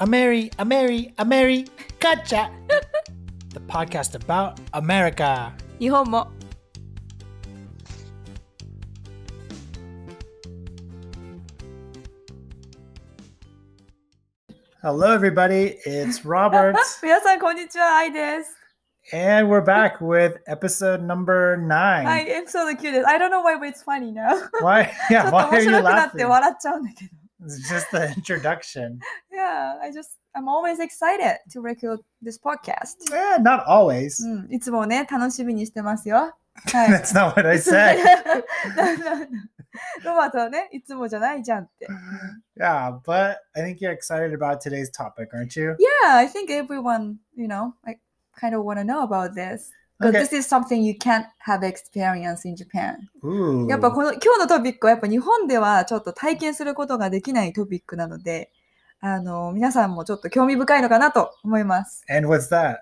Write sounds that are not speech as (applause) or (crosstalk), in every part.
a Mary, a Mary, a Mary, gotcha! the podcast about America. 日本も Hello, everybody. It's Robert, (laughs) 皆さんこんにちは、アイです。 and we're back with episode number nine. はい、エピソード9です。I don't know why but it's funny now. Why? (laughs) ちょ Yeah, っと why 面 are you 白くなって laughing? 笑っちゃうんだけど。 It's just the (laughs) introduction. Yeah, I just, I'm always excited to record this podcast. Eh, not always. うん、いつもね、楽しみにしてますよ。(laughs) はい。 That's not what I said. (laughs) ロバートはね、いつもじゃないじゃんって。 yeah, but I think you're excited about today's topic, aren't you? Yeah, I think everyone, you know, I kind of want to know about this. Okay. this is something you can't have experience in Japan. やっぱこの今日のトピックはやっぱ日本ではちょっと体験することができないトピックなので、あの皆さんもちょっと興味深いのかなと思います。And what's that?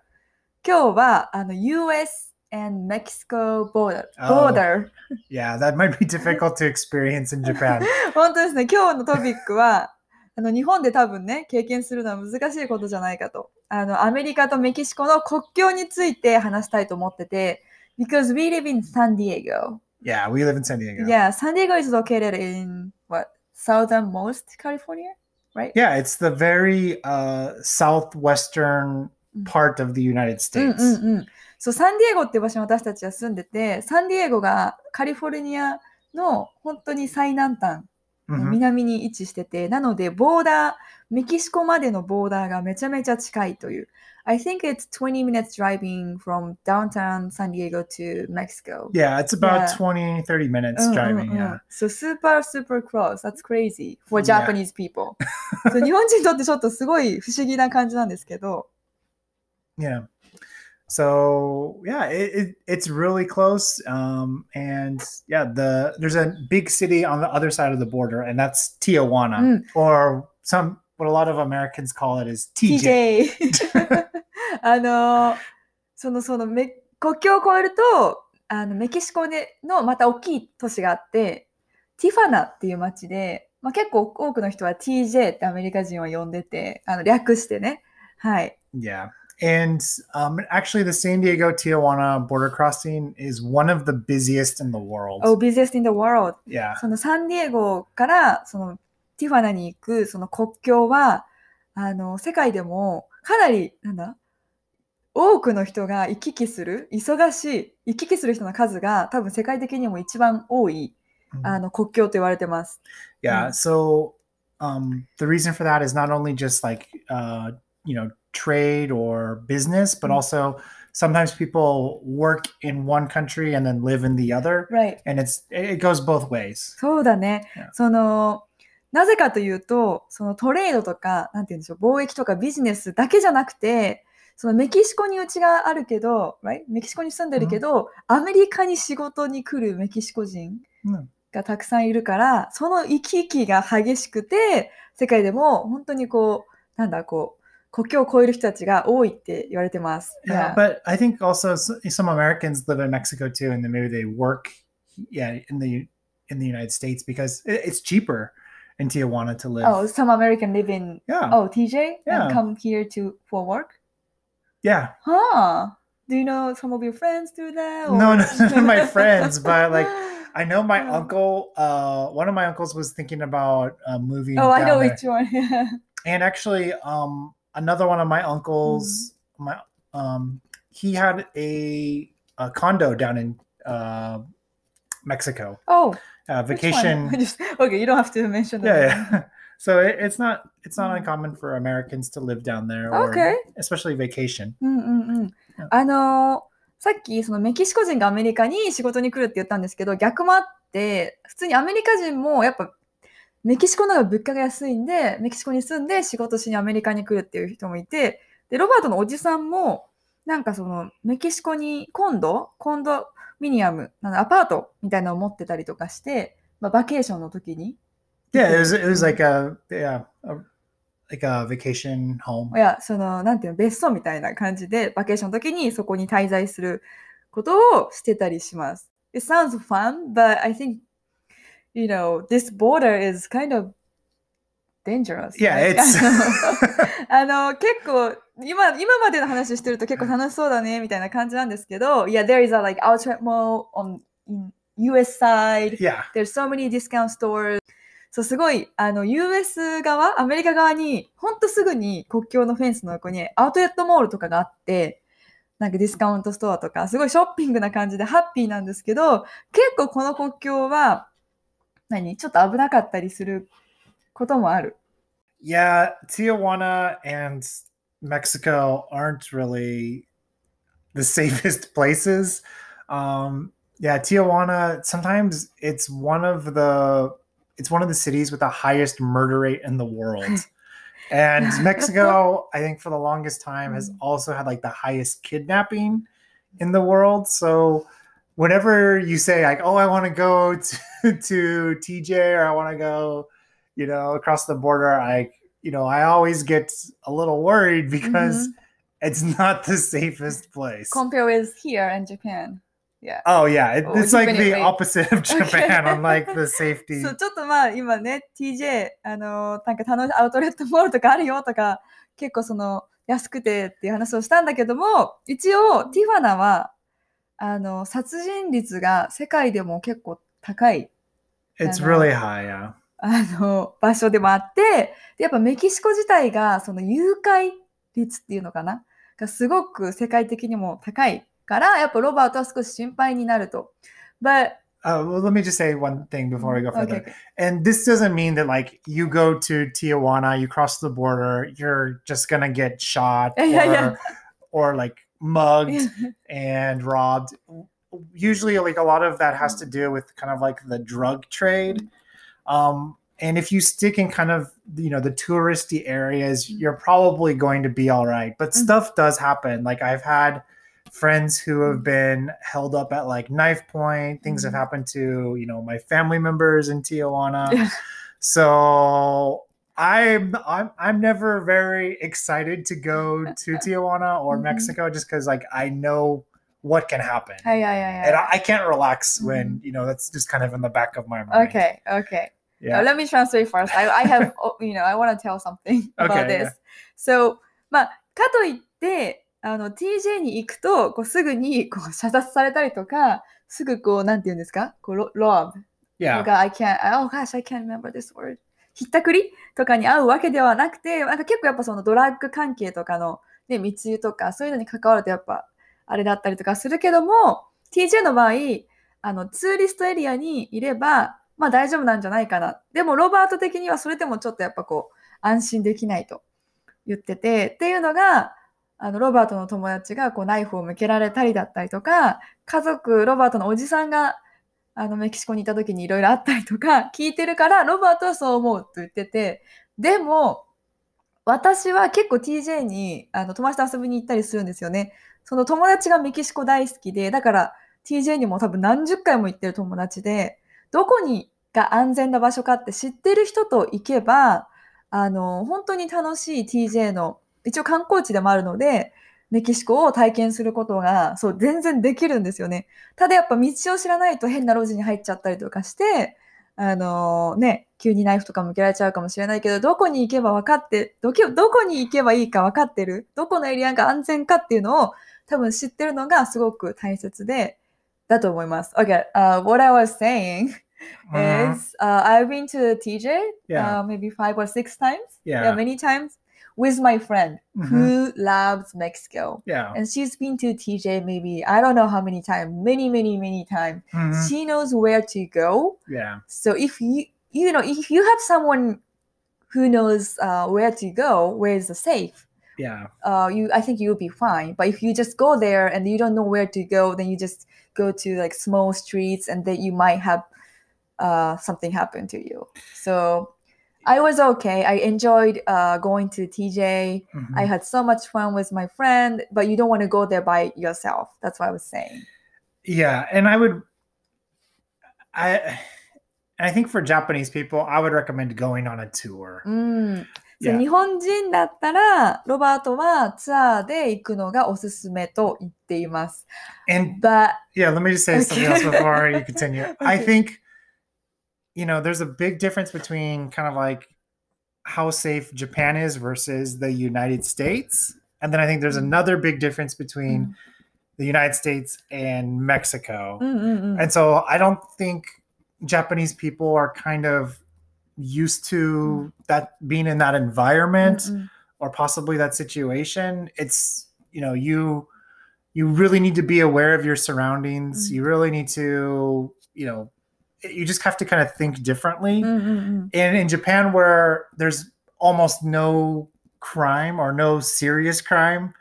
今日はあの US and Mexico border. Oh. border Yeah, that might be difficult to experience in Japan. 本当ですね。今日のトピックはあの日本で多分ね経験するのは難しいことじゃないかと。あのアメリカとメキシコの国境について話したいと思ってて、because we live in San Diego. Yeah, we live in San Diego. Yeah, San Diego is located in what southernmost California, right? Yeah, it's the very uh, southwestern Mm. part of the United うん States. うんうん。そう、サンディエゴって場所に私たちは住んでて、サンディエゴがカリフォルニアの本当に最南端、Mhm. 南に位置してて、なので、ボーダー、メキシコまでのボーダーがめちゃめちゃ近いという。I think it's 20 minutes driving from downtown San Diego to Mexico. Yeah, it's about Yeah. 20, 30 minutes driving. うん Yeah. So super, super close. That's crazy for. Japanese people. 日本人にとってちょっとすごい不思議な感じなんですけど、Yeah. So yeah, it, it, it's really close. Um, and yeah, the there's a big city on the other side of the border, and that's Tijuana, Mm. or some what a lot of Americans call it is TJ. TJ あのそのそのメ国境を越えるとあのメキシコでのまた大きい都市があってティファナっていう街で、まあ、結構多くの人は TJ ってアメリカ人は呼んでてあの略してねはい Yeah. And um, actually, the San Diego Tijuana border crossing is one of the busiest in the world. Oh busiest in the world Yeah. そのサンディエゴからそのティファナに行くその国境はあの世界でもかなりなんだ多くの人が行き来する忙しい行き来する人の数が多分世界的にも一番多い Mhm. あの国境と言われてます。 Yeah. Mm. So um, the reason for that is not only just like uh, you know trade or business, but Mm. also sometimes people work in one country and then live in the other, Right. and it's it goes both ways. そうだね。Yeah. そのなぜかというとそのトレードとかなんて言うんでしょう貿易とかビジネスだけじゃなくてそのメキシコにうちがあるけど、right? メキシコに住んでるけど、アメリカに仕事に来るメキシコ人 Mm. がたくさんいるからその行き来が激しくて世界でも本当にこうなんだこう国境を越える人たちが多いって言われてます。 Yeah, but I think also s- some Americans live in Mexico too, and then maybe they work, yeah, in the in the United States because it, it's cheaper in Tijuana to live. Oh, some American live in yeah, oh TJ Yeah. and come here to for work. yeah. Huh? Do you know some of your friends do that? No, or- no, none of (laughs) my friends, but like I know my Oh. uncle. Uh, one of my uncles was thinking about uh, moving. Oh, I down know there. which one. (laughs) And actually, um, another one of my uncles, Mm. my um, he had a, a condo down in uh, Mexico. oh, Uh, which one? vacation. (laughs) Just, okay, you don't have to mention yeah, them. yeah. (laughs) so it, it's not it's not Mm. uncommon for Americans to live down there, or Okay. especially vacation. うんうんうんうん。あのーさっきそのメキシコ人がアメリカに仕事に来るって言ったんですけど逆もあって普通にアメリカ人もやっぱ メキシコの方が物価が安いんでメキシコに住んで仕事しにアメリカに来るっていう人もいてでロバートのおじさんもなんかそのメキシコにコンドコンドミニアムなんだアパートみたいなのを持ってたりとかして、まあ、バケーションの時に Yeah, it was it was Mm. like a yeah a, like a vacation home. いや、その、なんていうの、別荘みたいな感じで、バケーションの時にそこに滞在することをしてたりします。It sounds fun, but I think, you know, this border is kind of dangerous. Yeah, it's (laughs) あの結構、今、今までの話してると結構楽しそうだね、みたいな感じなんですけど、いや、there is a like outlet mall on in US side. Yeah. There's so many discount stores. そう、すごい、あの、US 側、アメリカ側に、ほんとすぐに国境のフェンスの横にアウトレットモールとかがあって、なんかディスカウントストアとか、すごいショッピングな感じでハッピーなんですけど、結構この国境は、何ちょっと危なかったりすることもある。 Yeah, Tijuana and Mexico aren't really the (laughs) safest places. Um, yeah, Tijuana sometimes it's one of the it's one of the cities with the highest murder rate in the world. (laughs) and (laughs) Mexico, I think for the longest time has also had like the highest kidnapping in the world. So whenever you say like, "Oh, I want to go to, (laughs) to TJ or I want to go, you know, across the border," I you know, I always get a little worried because it's (laughs) not the safest place. compare with here in Japan. Yeah. Oh yeah, it, Oh, it's like the definitely. opposite of Japan (laughs) Okay. on like the safety. そう、ちょっとまあ今ね、TJ、あのなんか楽しいアウトレットモールとかあるよとか、結構その安くてっていう話をしたんだけども、一応ティファナは、 あの、殺人率が世界でも結構高い、It's really high, yeah. あの、場所でもあって、でやっぱメキシコ自体がその誘拐率っていうのかながすごく世界的にも高いから、やっぱロバートは少し心配になると。But, Uh, well, let me just say one thing before we go further. okay, okay. And this doesn't mean that like you go to Tijuana, you cross the border, you're just gonna get shot or, Yeah, yeah. or like mugged (laughs) and robbed. Usually, like a lot of that has to do with kind of like the drug trade. Um, and if you stick in kind of you know the touristy areas, you're probably going to be all right. But Mhm. stuff does happen. Like I've had friends who have been held up at like knife point. Things have happened to you know my family members in Tijuana. (laughs) So I'm I'm I'm never very excited to go (laughs) to Tijuana or Mhm. Mexico just because like I know what can happen. はいはいはいはい。 And I, I can't relax when you know that's just kind of in the back of my mind. Okay, okay. Yeah. Uh, let me translate first. I, I have, oh, you know, I want to tell something (laughs) about Okay, this. So, まあ、かといって、あの、TJ に行くと、こうすぐにこう射殺されたりとか、すぐこう、なんて言うんですかこう、ロロブ Yeah. とか、I can't, oh gosh, I can't remember this word. ひったくりとかに会うわけではなくて、なんか結構やっぱそのドラッグ関係とかの、ね、密輸とか、そういうのに関わるとやっぱ、あれだったりとかするけども、TJ の場合、あの、ツーリストエリアにいれば、まあ大丈夫なんじゃないかな。でも、ロバート的にはそれでもちょっとやっぱこう、安心できないと言ってて、っていうのが、あの、ロバートの友達がこうナイフを向けられたりだったりとか、家族、ロバートのおじさんが、あの、メキシコにいた時にいろいろあったりとか (laughs) 聞いてるから、ロバートはそう思うと言ってて、でも、私は結構 TJ にあの友達と遊びに行ったりするんですよね。その友達がメキシコ大好きで、だから TJ にも多分何十回も行ってる友達で、どこにが安全な場所かって知ってる人と行けば、あの、本当に楽しい TJ の、一応観光地でもあるので、メキシコを体験することが、そう、全然できるんですよね。ただやっぱ道を知らないと変な路地に入っちゃったりとかして、あのね、急にナイフとか向けられちゃうかもしれないけど、どこに行けば分かって、どけどこに行けばいいか分かってる、どこのエリアが安全かっていうのを多分知ってるのがすごく大切で、だと思います。Okay,、uh, what I was saying Mhm. (laughs) is uh, I've been to TJ Yeah. uh, maybe five or six times. Yeah. many times with my friend Mhm. who loves Mexico. Yeah. And she's been to TJ maybe, I don't know how many times, many, many, many times. Mhm. She knows where to go. Yeah. So if you, you know, if you have someone who knows uh, where to go, where is the safe, Yeah. uh, you, I think you'll be fine. But if you just go there and you don't know where to go, then you just go to like small streets and then you might have uh, something happen to you. So I was okay. I enjoyed uh, going to TJ. Mhm. I had so much fun with my friend, but you don't want to go there by yourself. That's what I was saying. Yeah, and I would I I think for Japanese people, I would recommend going on a tour. うん。そう Yeah. 日本人だったら、ロバートはツアーで行くのがおすすめと言っています。 And But yeah, let me just say something else Okay. before you (laughs) continue. I Okay. think you know, there's a big difference between kind of like how safe Japan is versus the United States. And then I think there's mm. another big difference between mm. the United States and Mexico. Mm-hmm. And so I don't think Japanese people are kind of used to mm. that being in that environment Mm-mm. or possibly that situation. It's, you know, you you really need to be aware of your surroundings. Mm. You really need to, you know, you just have to kind of think differently. うんうんうん。 And in Japan where there's almost no crime or no serious crime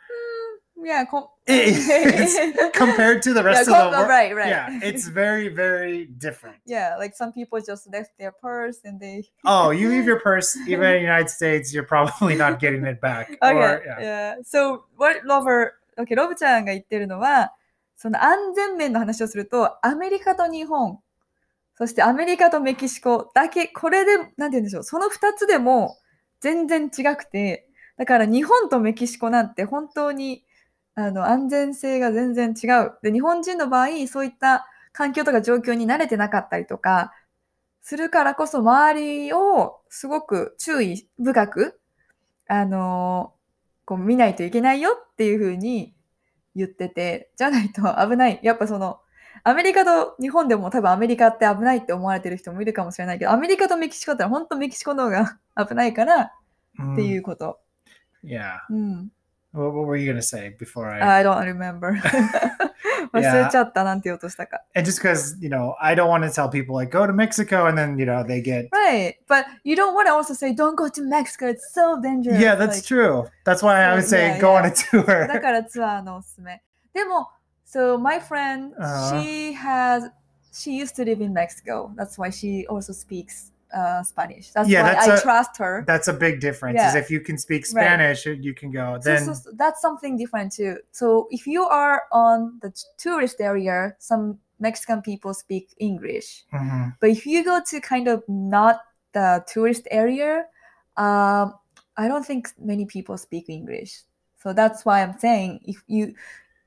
Yeah, (laughs) com- It's (laughs) compared to the rest yeah, of the com- world. right, right. Yeah, it's very, very different. yeah, like some people just left their purse and they. (laughs) Oh, you leave your purse, even in the United States, you're probably not getting it back. Okay, Or, yeah. yeah. So what Lover, okay, ロブちゃんが言ってるのは、その安全面の話をすると、アメリカと日本、 そしてアメリカとメキシコだけ、これで、なんて言うんでしょう、その2つでも全然違くて、だから日本とメキシコなんて本当にあの安全性が全然違う。で、日本人の場合、そういった環境とか状況に慣れてなかったりとか、するからこそ周りをすごく注意深く、あのこう見ないといけないよっていうふうに言ってて、じゃないと危ない。やっぱその、アメリカと日本でも多分アメリカって危ないって思われてる人もいるかもしれないけど、アメリカとメキシコって本当メキシコの方が危ないからって Mm, いうこと。yeah. うん。What, what were you gonna say before I? I don't remember. 忘れちゃったなんて言おうとしたか。and just because you know, I don't want to tell people like go to Mexico, and then you know they get. Right. But you don't want to also say, don't go to Mexico. It's so dangerous. Yeah, that's Like, true. That's why I would say yeah, go on yeah. a tour. だからツアーのおすすめ。でも、so my friend, Uh-huh. she has, she used to live in Mexico. That's why she also speaks uh, Spanish. That's Yeah, why that's I a- trust her. That's a big difference. Is if you can speak Right. Spanish, you can go. Then so- so that's something different too. So if you are on the tourist area, some Mexican people speak English. Mhm. But if you go to kind of not the tourist area, um, I don't think many people speak English. So that's why I'm saying if you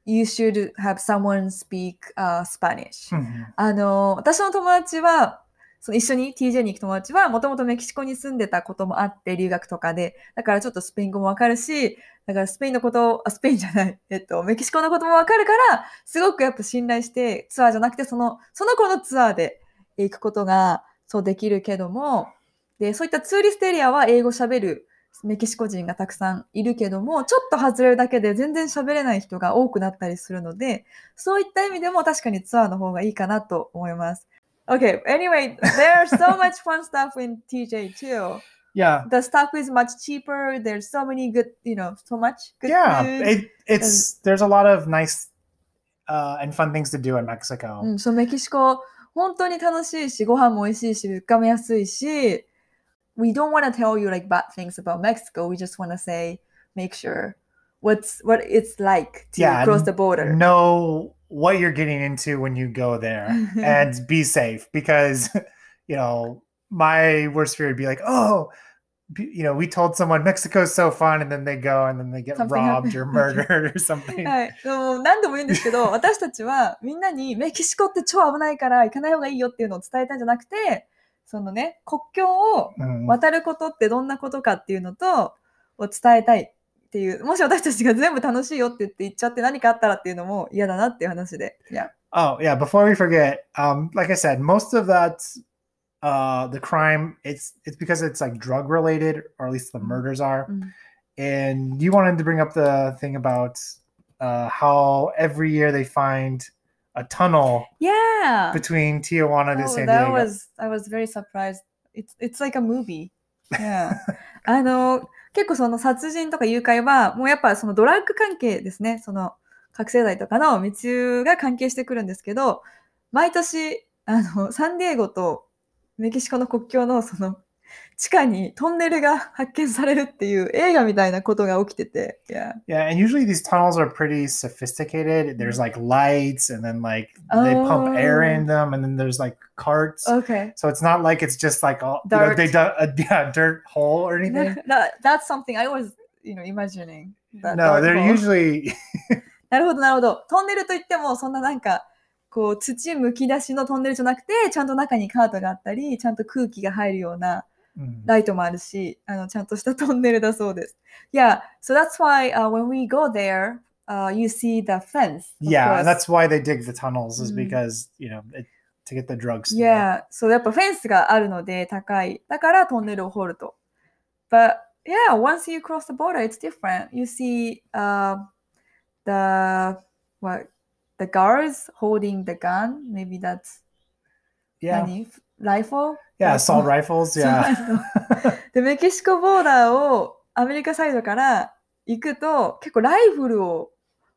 you should have someone speak uh, Spanish. Mhm. あの私の友達はその一緒に TJ に行く友達はもともとメキシコに住んでたこともあって留学とかでだからちょっとスペイン語もわかるしだからスペインのことあスペインじゃない、(laughs) えっと、メキシコのこともわかるからすごくやっぱ信頼してツアーじゃなくてそのその子のツアーで行くことがそうできるけどもでそういったツーリストエリアは英語喋るメキシコ人がたくさんいるけどもちょっと外れるだけで全然喋れない人が多くなったりするのでそういった意味でも確かにツアーの方がいいかなと思います。Okay, anyway, there's so much fun stuff in TJ too. Yeah. The stuff is much cheaper. There's so many good, you know, so much good Yeah. food. It, it's there's a lot of nice uh, and fun things to do in Mexico. うん、そう、メキシコ、本当に楽しいし、ご飯も美味しいし、物価も安いし、We don't want to tell you like bad things about Mexico. We just want to say, make sure what's what it's like to Yeah, cross the border. Know what you're getting into when you go there (laughs) and be safe because (laughs) you know my worst fear would be like oh b- you know we told someone mexico's so fun and then they go and then they get Something robbed happen- or (laughs) murdered or something はい。でも何度も言うんですけど、私たちはみんなにメキシコって超危ないから行かない方がいいよっていうのを伝えたんじゃなくて、 そのね、国境を Mm. 渡ることってどんなことかっていうのと、を伝えたいっていう、もし私たちが全部楽しいよって言って言っちゃって何かあったらっていうのも嫌だなっていう話で。いや。oh yeah before we forget um like i said most of that uh the crime it's it's because it's like drug related or at least the Mhm. murders are Mm. and you wanted to bring up the thing about uh how every year they find a tunnel Yeah! between tijuana to Oh, san that diego was, I was very surprised. It's, it's like a movie. Yeah. あの、結構その殺人とか誘拐は、もうやっぱそのドラッグ関係ですね。その覚醒剤とかの密輸が関係してくるんですけど、毎年、あの、サンディエゴとメキシコの国境のその地下にトンネルが発見されるっていう映画みたいなことが起きてて。Yeah. Yeah, and usually these tunnels are pretty sophisticated. There's like lights, and then like they pump air in them, and then there's like carts. Okay. So it's not like it's just like all you know, Dirt. they dug a yeah, dirt hole or anything. that, that's something I was, you know, imagining. that no, they're hole. usually なるほど、なるほど。トンネルといっても、そんななんか、こう、土むき出しのトンネルじゃなくて、ちゃんと中にカートがあったり、ちゃんと空気が入るような Mm. ライトもあるし、あのちゃんとしたトンネルだそうです。Yeah, so that's why、uh, when we go there, uh, you see the fence. of Yeah, and course. that's why they dig the tunnels is Mm. because you know it, to get the drugs. through. Yeah, そうやっぱフェンスがあるので高い。だからトンネルを掘ると。But yeah, once you cross the border, it's different. You see uh, the what the guards holding the gun. Maybe that's yeah, 何 rifle? Yeah. Assault rifles. (laughs) Yeah, で、メキシコボーダーをアメリカサイドから行くと、結構ライフルを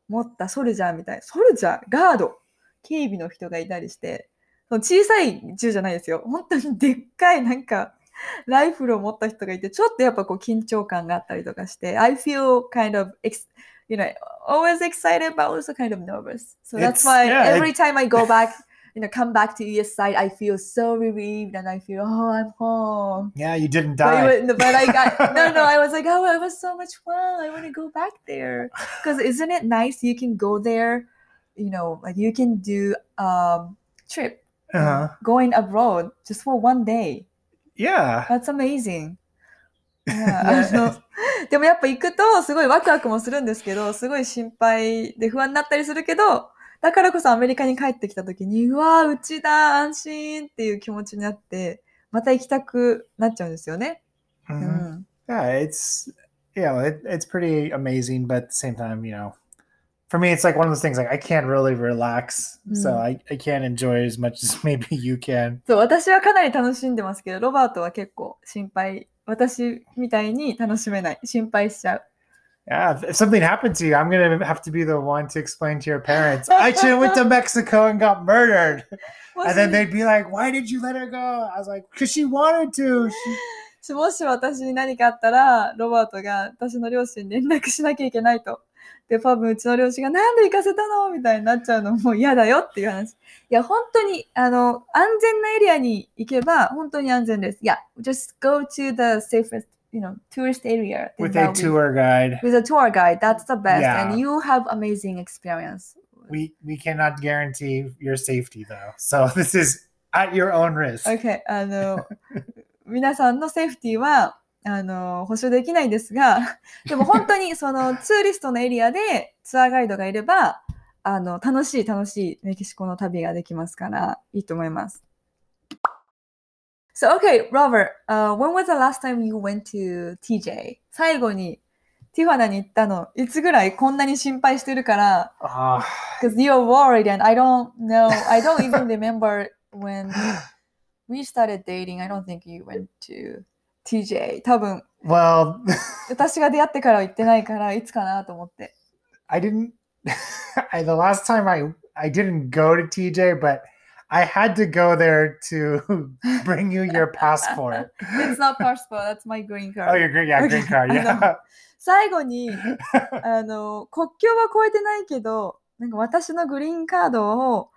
持ったソルジャーみたいな、ソルジャー、ガード、警備の人がいたりして、その小さい銃じゃないですよ。本当にでっかいなんか、ライフルを持った人がいて、ちょっとやっぱこう緊張感があったりとかして、I feel kind of, ex- you know, always excited but also kind of nervous. So that's why every time I go back, you know, come back to US side, I feel so relieved and I feel, oh, I'm home. yeah. You didn't But, die. it was- but I got (laughs) no, no. I was like, oh, it was so much fun. I want to go back there because isn't it nice? You can go there, you know, like you can do um trip Uh-huh. going abroad just for one day. Yeah. That's amazing. (laughs) Yeah, あのでもやっぱ行くとすごいワクワクもするんですけど、すごい心配で不安になったりするけど、 (laughs) だからこそアメリカに帰ってきた時に、うわー、うちだ、安心っていう気持ちになって、また行きたくなっちゃうんですよね。う Mhm. ん。Yeah, it's know it, it's pretty amazing, but at the same time, you know, for me, it's like one of those things like I can't really relax, so Mm. I, I can't enjoy as much as maybe you can. そう、私はかなり楽しんでますけど、ロバートは結構心配。私みたいに楽しめない。心配しちゃう。Yeah, if, if something happened to you, I'm gonna have to be the one to explain to your parents. I should have went to Mexico (laughs) and got murdered, もし and then they'd be like, "Why did you let her go?" I was like, "Cause she wanted to." She... (laughs) もし私に何かあったら、ロバートが私の両親に連絡しなきゃいけないと。で、多分うちの両親がなんで行かせたのみたいになっちゃうのもう嫌だよっていう話。いや、本当に、あの、安全なエリアに行けば本当に安全です。いや、just go to the safest, you know, tourist area. with a be- tour guide. With a tour guide, that's the best. Yeah. And you have amazing experience. We we cannot guarantee your safety though, so this is at your own risk. OK、あの、皆さんのセーフティーは、あの、保証できないんですが、でも本当にそのツーリストのエリアでツアーガイドがいれば、あの、楽しい楽しいメキシコの旅ができますから、いいと思います。So, okay, Robert, uh, when was the last time you went to TJ? 最後にティファナに行ったの、いつぐらいこんなに心配してるから、 Ah, because you're worried and I don't know. I don't even remember (laughs) when we started dating. I don't think you went to TJ. 多分 well, (laughs) 私が出会ってからは行ってないからいつかなと思って。 I didn't. (laughs) I, the last time I I didn't go to TJ, but I had to go there to bring you your passport. It's not passport, that's my green card. Oh, your green, yeah, green card, yeah. 最後にあの国境は越えてないけど、なんか私のグリーンカードを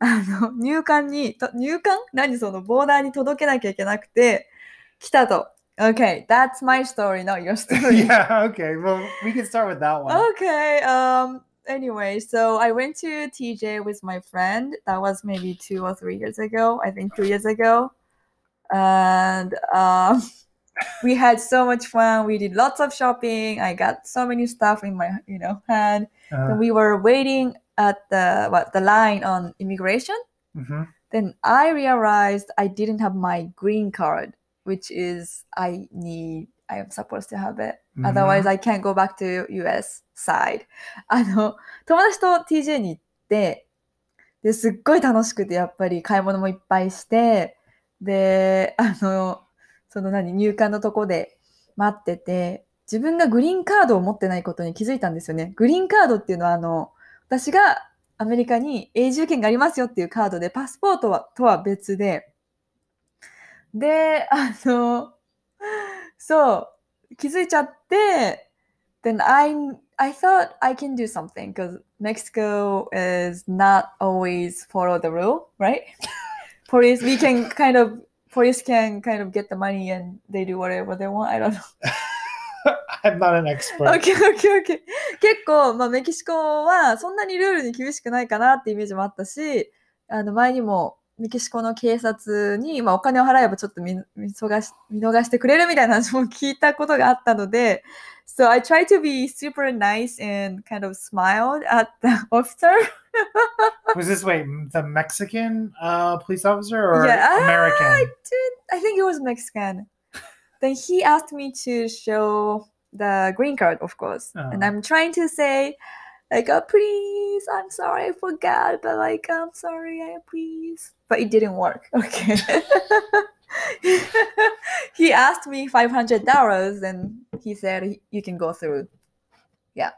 あの入管に、と入管何そのボーダーに届けなきゃいけなくて、来たと。Okay, that's my story, not your story. yeah. Okay. Well, we can start with that one. Okay. Um. Anyway, so I went to TJ with my friend. That was maybe two or three years ago. I think two years ago. And um, (laughs) we had so much fun. We did lots of shopping. I got so many stuff in my, you know, hand. Uh, And we were waiting at the what the line on immigration. mhm. Then I realized I didn't have my green card, which is I need. I am supposed to have it. Mhm. Otherwise, I can't go back to US side. (laughs) あの、友達と TJ に行って、で、すっごい楽しくて、やっぱり買い物もいっぱいして、で、(laughs) あの、その何、入管のとこで待ってて、自分がグリーンカードを持ってないことに気づいたんですよね。グリーンカードっていうのは、あの、私がアメリカに永住権がありますよっていうカードで、パスポートはとは別で、で、あの、そう、気づいちゃって、then I I thought I can do something because Mexico is not always follow the rule, right? police, we can kind of police can kind of get the money and they do whatever they want. I don't know. I'm not an expert. OK, OK, OK. 結構、まあ、メキシコはそんなにルールに厳しくないかなってイメージもあったし、あの前にもメキシコの警察に、まあ、お金を払えばちょっと見見逃し見逃してくれるみたいな話も聞いたことがあったので、So I tried to be super nice and kind of smiled at the officer. (laughs) Was this wait the Mexican uh, police officer or Yeah, ah, American? I, did, I think it was Mexican. Then he asked me to show the green card, of course. And Oh. I'm trying to say, like, oh, please, I'm sorry, I forgot, but like, I'm sorry, I please. But it didn't work. (laughs) Okay. (laughs) he asked me $500 and he said, you can go through. Yeah.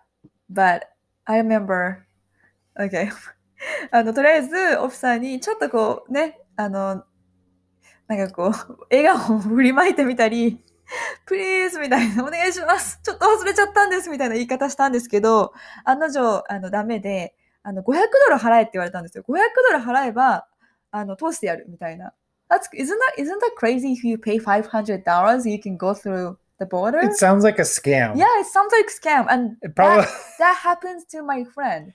But I remember, okay. (laughs) あの、とりあえず、オフィサーに、ちょっとこう、ね、あの、なんかこう、笑顔を振りまいてみたり、 please みたいな、お願いします。ちょっと忘れちゃったんですみたいな言い方したんですけど、案の定、あの、ダメで、あの、500ドル払えって言われたんですよ。500ドル払えば、あの、通してやるみたいな。That's, isn't that, isn't that crazy if you pay $500 you can go through the border? It sounds like a scam. yeah, it sounds like scam. And probably. that happens to my friend.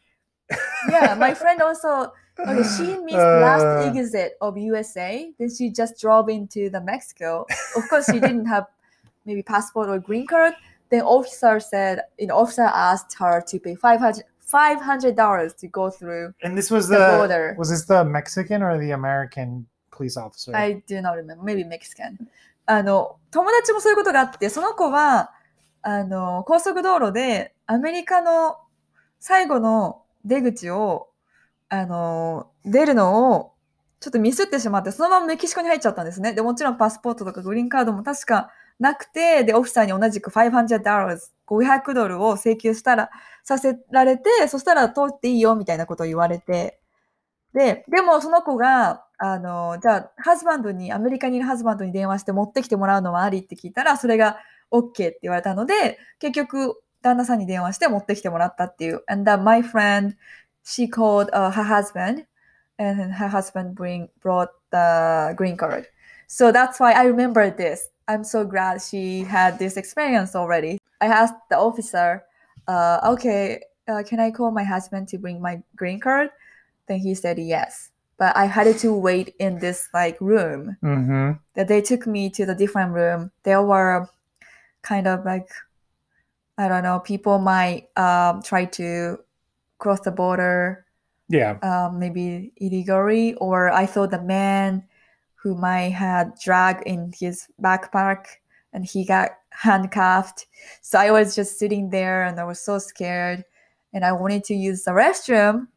Yeah, my friend also. Okay, she missed Uh. last exit of USA. Then she just drove into the Mexico. Of course, she didn't have maybe passport or green card. Then officer said, you know, officer asked her to pay 500 dollars to go through. And this was the the, border. was this the Mexican or the American police officer? I do not remember. Maybe Mexican. あの、友達もそういうことがあって、その子は、あの、高速道路でアメリカの最後の出口を、あの、出るのをちょっとミスってしまって、そのままメキシコに入っちゃったんですね。で、もちろんパスポートとかグリーンカードも確かなくて、で、オフィサーに同じく500ドル、500ドルを請求したら、させられて、そしたら通っていいよみたいなことを言われて、で、でもその子が、あの、じゃあ、ハズバンドに、アメリカにいるハズバンドに電話して持ってきてもらうのはありって聞いたら、それが OK って言われたので、結局、旦那さんに電話して持ってきてもらったっていう。And then my friend, she called、uh, her husband, and her husband bring, brought the green card. So that's why I remember this. I'm so glad she had this experience already. I asked the officer, uh, okay, uh, can I call my husband to bring my green card? Then he said yes. But I had to wait in this like room. mm-hmm. That they took me to the different room. There were kind of like I don't know, people might um, try to cross the border Yeah. um, maybe illegally, or I saw the man who might had drug in his backpack and he got handcuffed. So I was just sitting there and I was so scared and I wanted to use the restroom.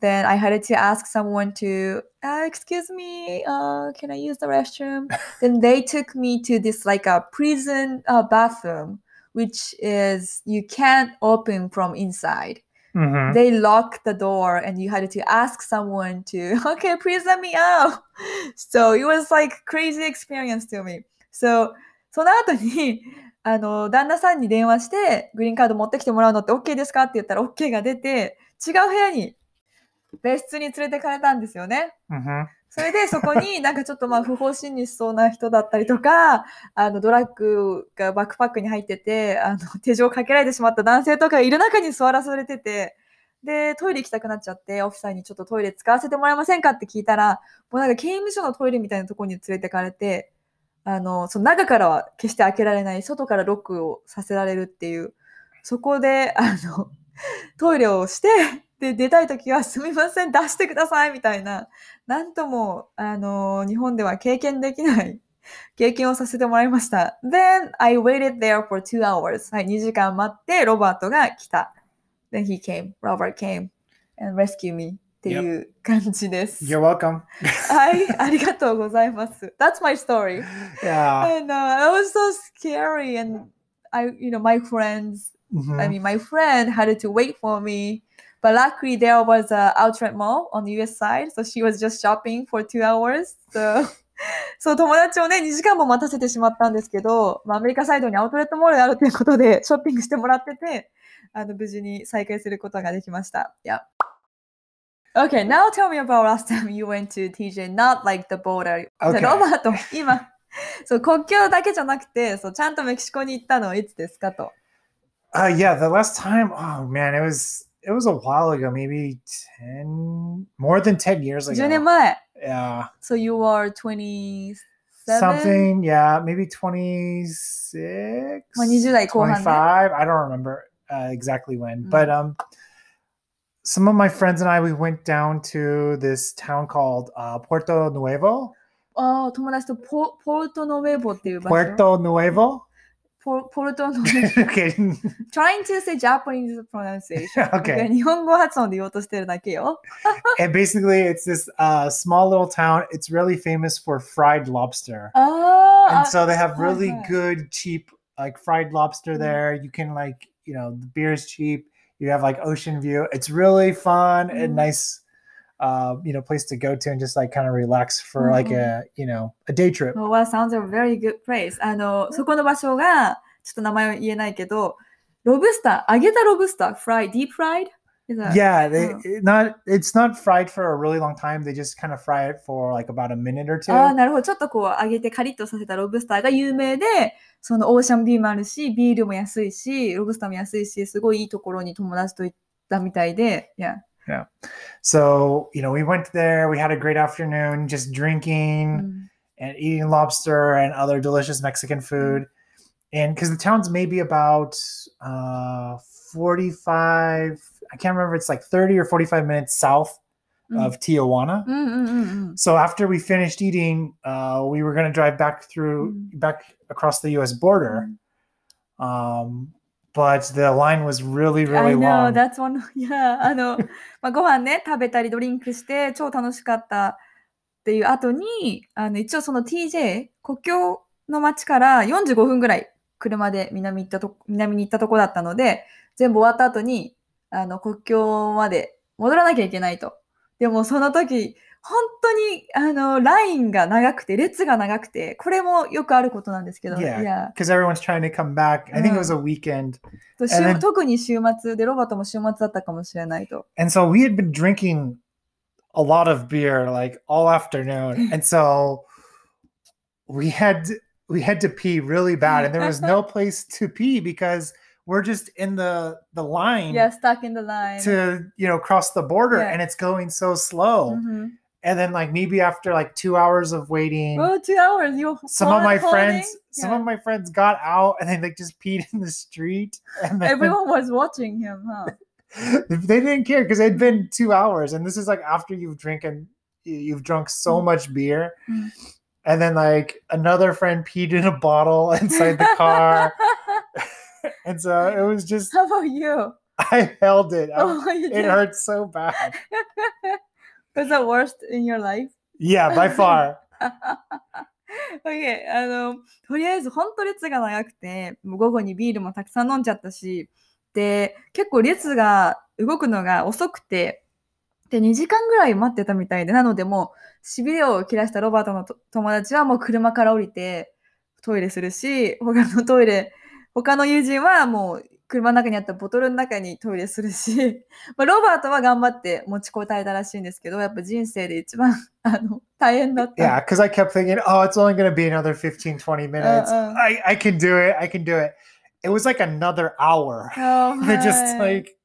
Then I had to ask someone to, uh, excuse me, uh, can I use the restroom? (laughs) then they took me to this like a prison uh, bathroom, which is you can't open from inside Mm-hmm. they locked the door and you had to ask someone to okay please let me out so it was like crazy experience to me so その後にあの旦那さんに電話してグリーンカード持ってきてもらうのって OK ですかって言ったら OK が出て違う部屋に別室に連れてかれたんですよね Mm-hmm. それでそこに (laughs) なんかちょっとまあ不法侵入しそうな人だったりとか、あのドラッグがバックパックに入ってて、あの手錠かけられてしまった男性とかがいる中に座らされてて、で、トイレ行きたくなっちゃって、オフィサーにちょっとトイレ使わせてもらえませんかって聞いたら、もうなんか刑務所のトイレみたいなとこに連れてかれて、あの、その中からは決して開けられない、外からロックをさせられるっていう、そこで、あの、トイレをして、で、出たいときはすみません、出してくださいみたいな、なんとも、あの、日本では経験できない経験をさせてもらいました。Then I waited there for two hours. はい、2時間待って、ロバートが来た。Then he came, Robert came and rescued me っていう感じです。You're welcome. はい、ありがとうございます。That's my story. Yeah. And uh, I was so scary and I, you know, my friends Mhm. I mean, my friend had to wait for me. But luckily, there was a outlet mall on the US side, so she was just shopping for two hours. So, そう、友達をね、2時間も待たせてしまったんですけど、まあ、アメリカサイドにアウトレットモールがあるということで、ショッピングしてもらってて、あの、無事に再開することができました。Yeah. Okay, now tell me about last time you went to TJ, not like the border. Okay. ロバート、今、そう、国境だけじゃなくて、そう、ちゃんとメキシコに行ったのはいつですかと。Uh, yeah, the last time, oh man, it was it was a while ago, maybe ten, more than ten years ago. 10年前。 Yeah. So you are 27? Something, yeah, maybe 26, まあ20代後半ね。 25. I don't remember uh, exactly when, Mm. but um, some of my friends and I we went down to this town called uh, Puerto Nuevo. ああ、友達とポポルトノベボっていう場所。 Puerto Nuevo. ポポルトノベ(laughs) ボ。 okay. trying to say Japanese pronunciation. (laughs) Okay. 日本語発音で言おうとしてるだけよ。 and basically, (laughs) it's this uh, small little town. It's really famous for fried lobster. ああ。 and so they have hi, really hi. good cheap like fried lobster Mm. there you can like you know the beer's cheap you have like ocean view it's really fun Mm. and nice uh you know place to go to and just like kind of relax for like a you know a day trip Oh, well, sounds a very good place. あの、そこの場所が、ちょっと名前は言えないけど、ロブスター、揚げたロブスター、fried, deep fried? Is that- yeah they Oh. it not it's not fried for a really long time they just kind of fry it for like about a minute or two ああ、なるほど。ちょっとこう揚げてカリッとさせたロブスターが有名で、そのオーシャンビューもあるし、ビールも安いし、ロブスターも安いし、すごいいいところに友達と行ったみたいで、い Yeah. So, you know, we went there, we had a great afternoon just drinking mm. and eating lobster and other delicious Mexican food. And because the town's maybe about uh, 45, I can't remember, it's like 30 or 45 minutes south mm. of Tijuana. Mm-hmm, mm-hmm. So after we finished eating, uh, we were going to drive back through, back across the US border. Um, but the line was really, really I know, long. that's one. いや、あの、まあ、ご飯ね、食べたりドリンクして、超楽しかったっていう後に、あの、一応その TJ、国境の町から45分ぐらい車で南行ったと、南に行ったとこだったので、全部終わった後に、あの、国境まで戻らなきゃいけないと。でもその時、本当に、あの、ラインが長くて、列が長くて、これもよくあることなんですけど、Yeah. いや Because everyone's trying to come back. I think it was a weekend. 特に週末で、ロバートも週末だったかもしれないと。and so we had been drinking a lot of beer like all afternoon and so we had we had to pee really bad and there was no place to pee because we're just in the the line Yeah, stuck in the line. to you know cross the border Yeah. and it's going so slow Mhm. And then like maybe after like two hours of waiting Oh, two hours. You some of my friends some of my friends got out and they like just (laughs) peed in the street and then Everyone was watching him, huh? (laughs) they didn't care because it'd been two hours and this is like after you've drinking you've drunk so Mm. much beer Mm. and then like another friend peed in a bottle (laughs) inside the car and so it was just How about you? i held it I Oh, it hurt so bad Was the worst in your life? yeah by far (laughs) okay, あの、とりあえず本当列が長くて、もう午後にビールもたくさん飲んじゃったし、で、結構列が動くのが遅くて、で、2時間ぐらい待ってたみたいで、なのでもう、しびれを切らしたロバートのと友達はもう車から降りてトイレするし、他のトイレ、他の友人はもう車の中にあったボトルの中にトイレするし、まあ、ロバートは頑張って持ちこたえたらしいんですけど、やっぱ人生で一番あの大変だった。yeah because i kept thinking oh it's only going to be another 15 20 minutes uh. I, I can do it i can do it it was like another hour あー they're just はい like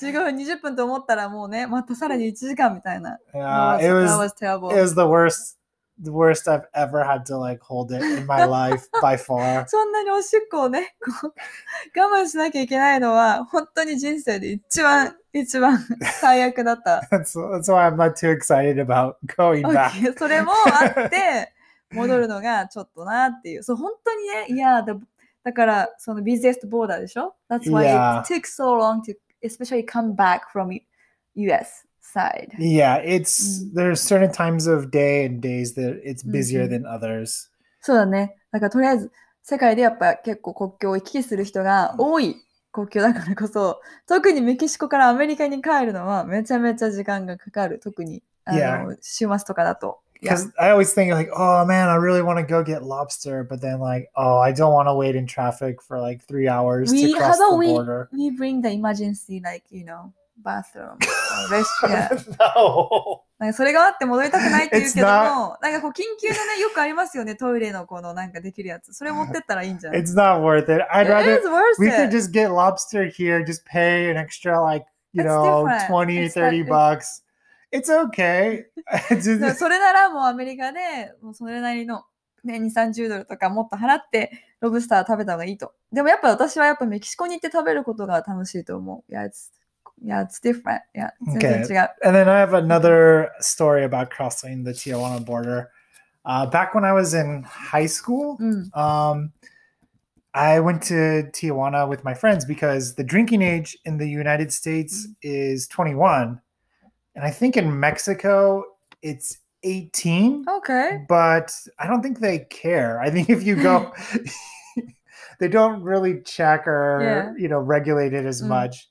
15分、20分と思ったらもうね、またさらに1時間みたいな。yeah it was, was that was terrible. it was the worst the worst I've ever had to like hold it in my life by far. そんなにおしっこをね、こう我慢しなきゃいけないのは、本当に人生で一番、一番最悪だった。That's that's why I'm not too excited about going back. Okay それもあって、戻るのがちょっっとなっていう。そう、本当にね、いや、だだから、そのビジネスボーダーでしょ ?That's why Yeah. it took so long to especially come back from US side. Yeah, it's Mm. there's certain times of day and days that it's busier Mhm. than others. そうだね。だからとりあえず、世界でやっぱ結構国境を行き来する人が多い国境だからこそ、特にメキシコからアメリカに帰るのはめちゃめちゃ時間がかかる。特にあの Yeah. 週末とかだと。Because I always think like, oh man, I really want to go get lobster, but then like, oh, I don't want to wait in traffic for like three hours We, to how cross the about we, border. we bring the emergency, like, you know, bathroom. or rest- yeah. no. なんかそれがあって戻りたくないって言うけども、なんかこう緊急でね、よくありますよね、トイレのこのなんかできるやつ。それ持ってったらいいんじゃない It's not worth it. I'd It rather is worth we could just get lobster here, just pay an extra like, you It's know, different. 20, It's 30 not- bucks It's okay. (laughs) それならもうアメリカでもうそれなりの、ね、2、30ドルとかもっと払ってロブスター食べた方がいいと。でもやっぱ私はやっぱメキシコに行って食べることが楽しいと思う。いや、it's, yeah, it's different. Yeah. It's okay. And then I have another story about crossing the Tijuana border. Uh, back when I was in high school, mm. um, I went to Tijuana with my friends because the drinking age in the United States mm. is 21. And I think in Mexico, it's 18. Okay. But I don't think they care. I think if you go, (laughs) (laughs) they don't really check or, yeah. you know, regulate it as mm. much.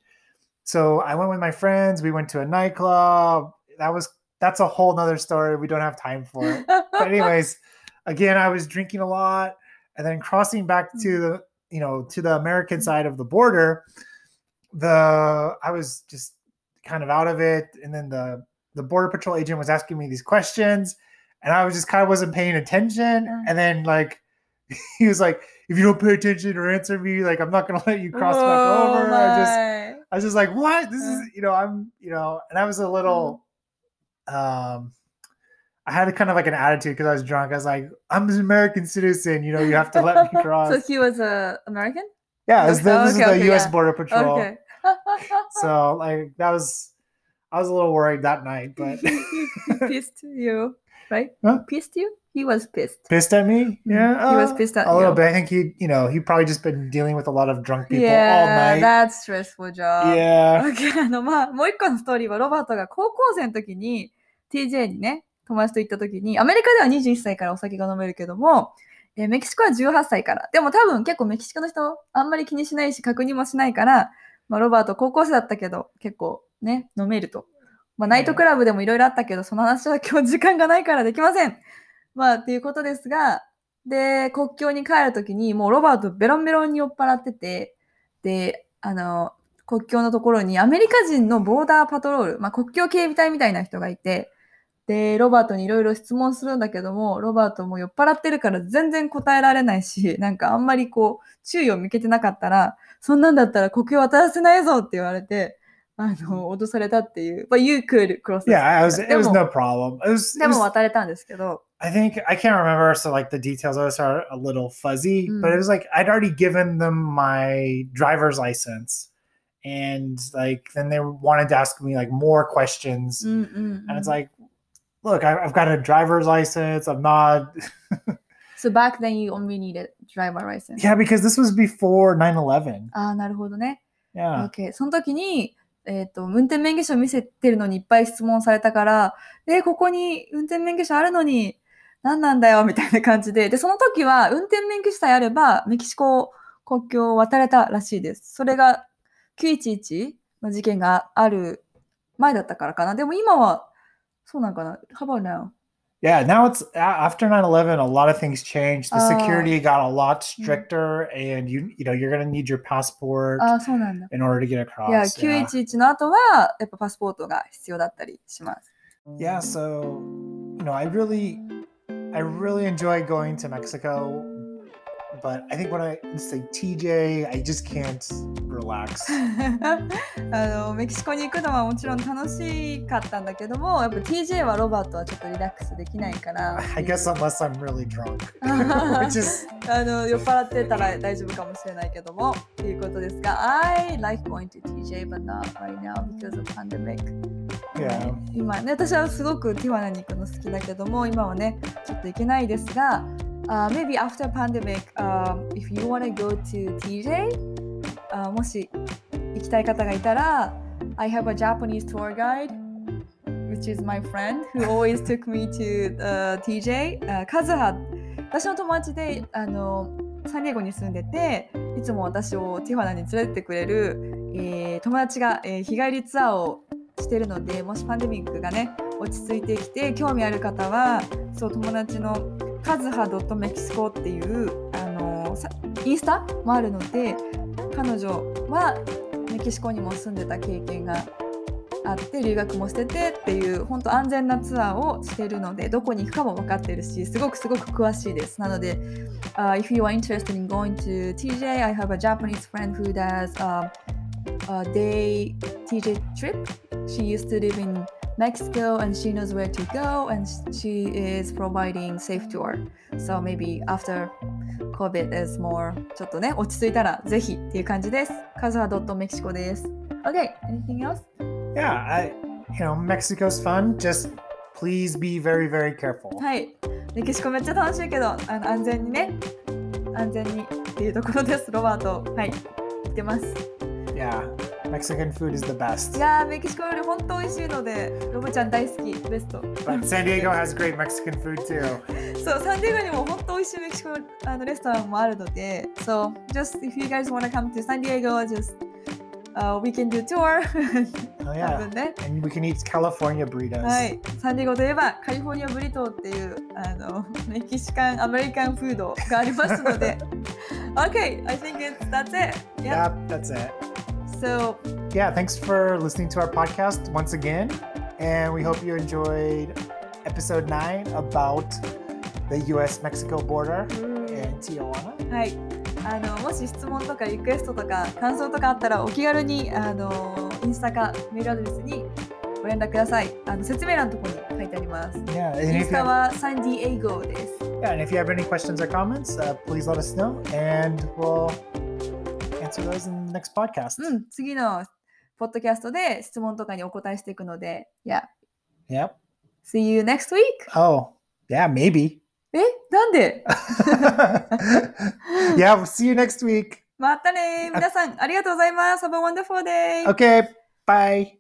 So I went with my friends. We went to a nightclub. That was that's a whole nother story. We don't have time for it. But anyways, (laughs) again, I was drinking a lot, and then crossing back to the you know to the American side of the border. The I was just kind of out of it, and then the the border patrol agent was asking me these questions and I was just kind of wasn't paying attention. Mm. And then like (laughs) he was like, if you don't pay attention or answer me, like I'm not gonna let you cross back Oh over. I just my. I was just like, what? This is you know, I'm you know, and I was a little um I had a kind of like an attitude because I was drunk. I was like, I'm an American citizen, you know, you have to let me (laughs) cross. so he was a American? yeah, it's the, Okay, this okay, is the okay, US yeah. Border Patrol. Okay. (laughs) So like that was I was a little worried that night, but (laughs) pissed you, right? Huh? Pissed you? He was pissed. pissed at me. Yeah, Mm, he was uh, pissed at a little you. bit. I think he, you know, he probably just been dealing with a lot of drunk people all Yeah, night. that's stressful job. yeah, Okay, あの、まあ、もう一個のストーリーは、ロバートが高校生の時に、TJ にね、友達と行った時に、アメリカでは21歳からお酒が飲めるけども、えーメキシコは18歳から。でも多分結構メキシコの人、あんまり気にしないし、確認もしないから、まあ、ロバート高校生だったけど、結構ね、飲めると。まあ、ナイトクラブでもいろいろあったけど、その話は今日時間がないからできません。まあ、っていうことですが、で、国境に帰る時に、もうロバートベロンベロンに酔っ払ってて、で、あの、国境のところにアメリカ人のボーダーパトロール、まあ、国境警備隊みたいな人がいて、で、ロバートにいろいろ質問するんだけども、ロバートも酔っ払ってるから全然答えられないし、(laughs) なんかあんまりこう、注意を向けてなかったら、そんなんだったら国境渡らせないぞって言われて、あの、脅されたっていう。But you could cross yeah. I was. It was no problem. It was. It でも渡れたんですけど、I think I can't remember. So like the details of this are a little fuzzy, Mm. but it was like I'd already given them my driver's license, and like then they wanted to ask me like more questions, うんうんうん、 and it's like, look, I, I've got a driver's license. I'm not. (laughs) So back then you only needed driver license. yeah, because this was before 9/11. ああ、なるほどね。 Yeah. OK。その時に、えっ、と、運転免許証見せてるのにいっぱい質問されたから、えーここに運転免許証あるのに、 何なんだよ、みたいな感じで。で、その時は、運転免許証さえあれば、メキシコ国境を渡れたらしいです。それが911の事件がある前だったからかな。でも今は、そうなんかな ?How about now? Yeah, now it's after 9/11 a lot of things changed. The Oh. security got a lot stricter and you you know, you're going to need your passport ああ、そうなんだ。in order to get across. yeah. 911の後は、やっぱパスポートが必要だったりします。Yeah, so you know, I really I really enjoy going to Mexico, but I think when I say TJ, I just can't relax. (laughs) あのメキシコに行くのはもちろん楽しかったんだけども、やっぱ TJ はロバートはちょっとリラックスできないから。(laughs) I guess unless I'm really drunk. (laughs) あの酔っ払ってたら大丈夫かもしれないけども、ということですが、I like going to TJ, but not right now because of pandemic. Yeah. 今ね、私はすごくティワナに行くの好きだけども、今はね、ちょっと行けないですが、uh, maybe after pandemic、um, if you wanna go to TJ、uh, もし行きたい方がいたら I have a Japanese tour guide which is my friend who always took me to、uh, TJ、uh, カズハ私の友達であのサンディエゴに住んでていつも私をティファナに連れてってくれる、えー友達が、えー日帰りツアーをしてるのでもしパンデミックがね落ち着いてきて興味ある方はそう友達のカズハドットメキシコっていうあのインスタもあるので彼女はメキシコにも住んでた経験があって留学もしててっていう本当安全なツアーをしてるのでどこに行くかも分かってるしすごくすごく詳しいです。なので、uh, If you are interested in going to TJ I have a Japanese friend who does a, a day TJ trip. She used to live in Mexico and she knows where to go and she is providing safe tour. So maybe after COVID is more ちょっとね、落ち着いたらぜひっていう感じです。カズハ .mexico です。Okay, anything else? Yeah, I, you know, Mexico's fun. Just please be very, very careful. はい。メキシコめっちゃ楽しいけど、あの安全にね、安全にっていうところです。ロバート。はい。言ってます。 Yeah, Mexican food is the い best. やー、メキシコより本当美味しいので、ロボちゃん大好き、ベスト。But San Diego has great Mexican food too. そう、サンディエゴにも本当美味しいメキシコあのレストランもあるので、So, just if you guys want to come to San Diego, just、uh, we can do tour. Oh 多 yeah, 分ね。and we can eat California burritos. はい、サンディエゴといえばカリフォルニアブリトーっていうあのメキシカンアメリカンフードがありますので OK, I think it's, that's it. Yeah. Yep, that's it. So, Yeah, thanks for listening to our podcast once again. And we hope you enjoyed episode nine about the US Mexico border in Tijuana. はい。あのもし質問とかリクエストとか感想とかあったらお気軽にあのインスタかメールアドレスにご連絡ください。あの説明欄のところに書いてあります。Yeah, and インスタはサンディエゴです。yeah, and if you have any questions or comments, uh, please let us know and we'll those in the next podcast. うん、次のポッドキャストで質問とかにお答えしていくので、Yeah. Yep. See you next week! Oh, yeah, maybe. えなんで yeah, we'll see you next week. またね皆さんありがとうございます !Have a wonderful day! Okay, bye.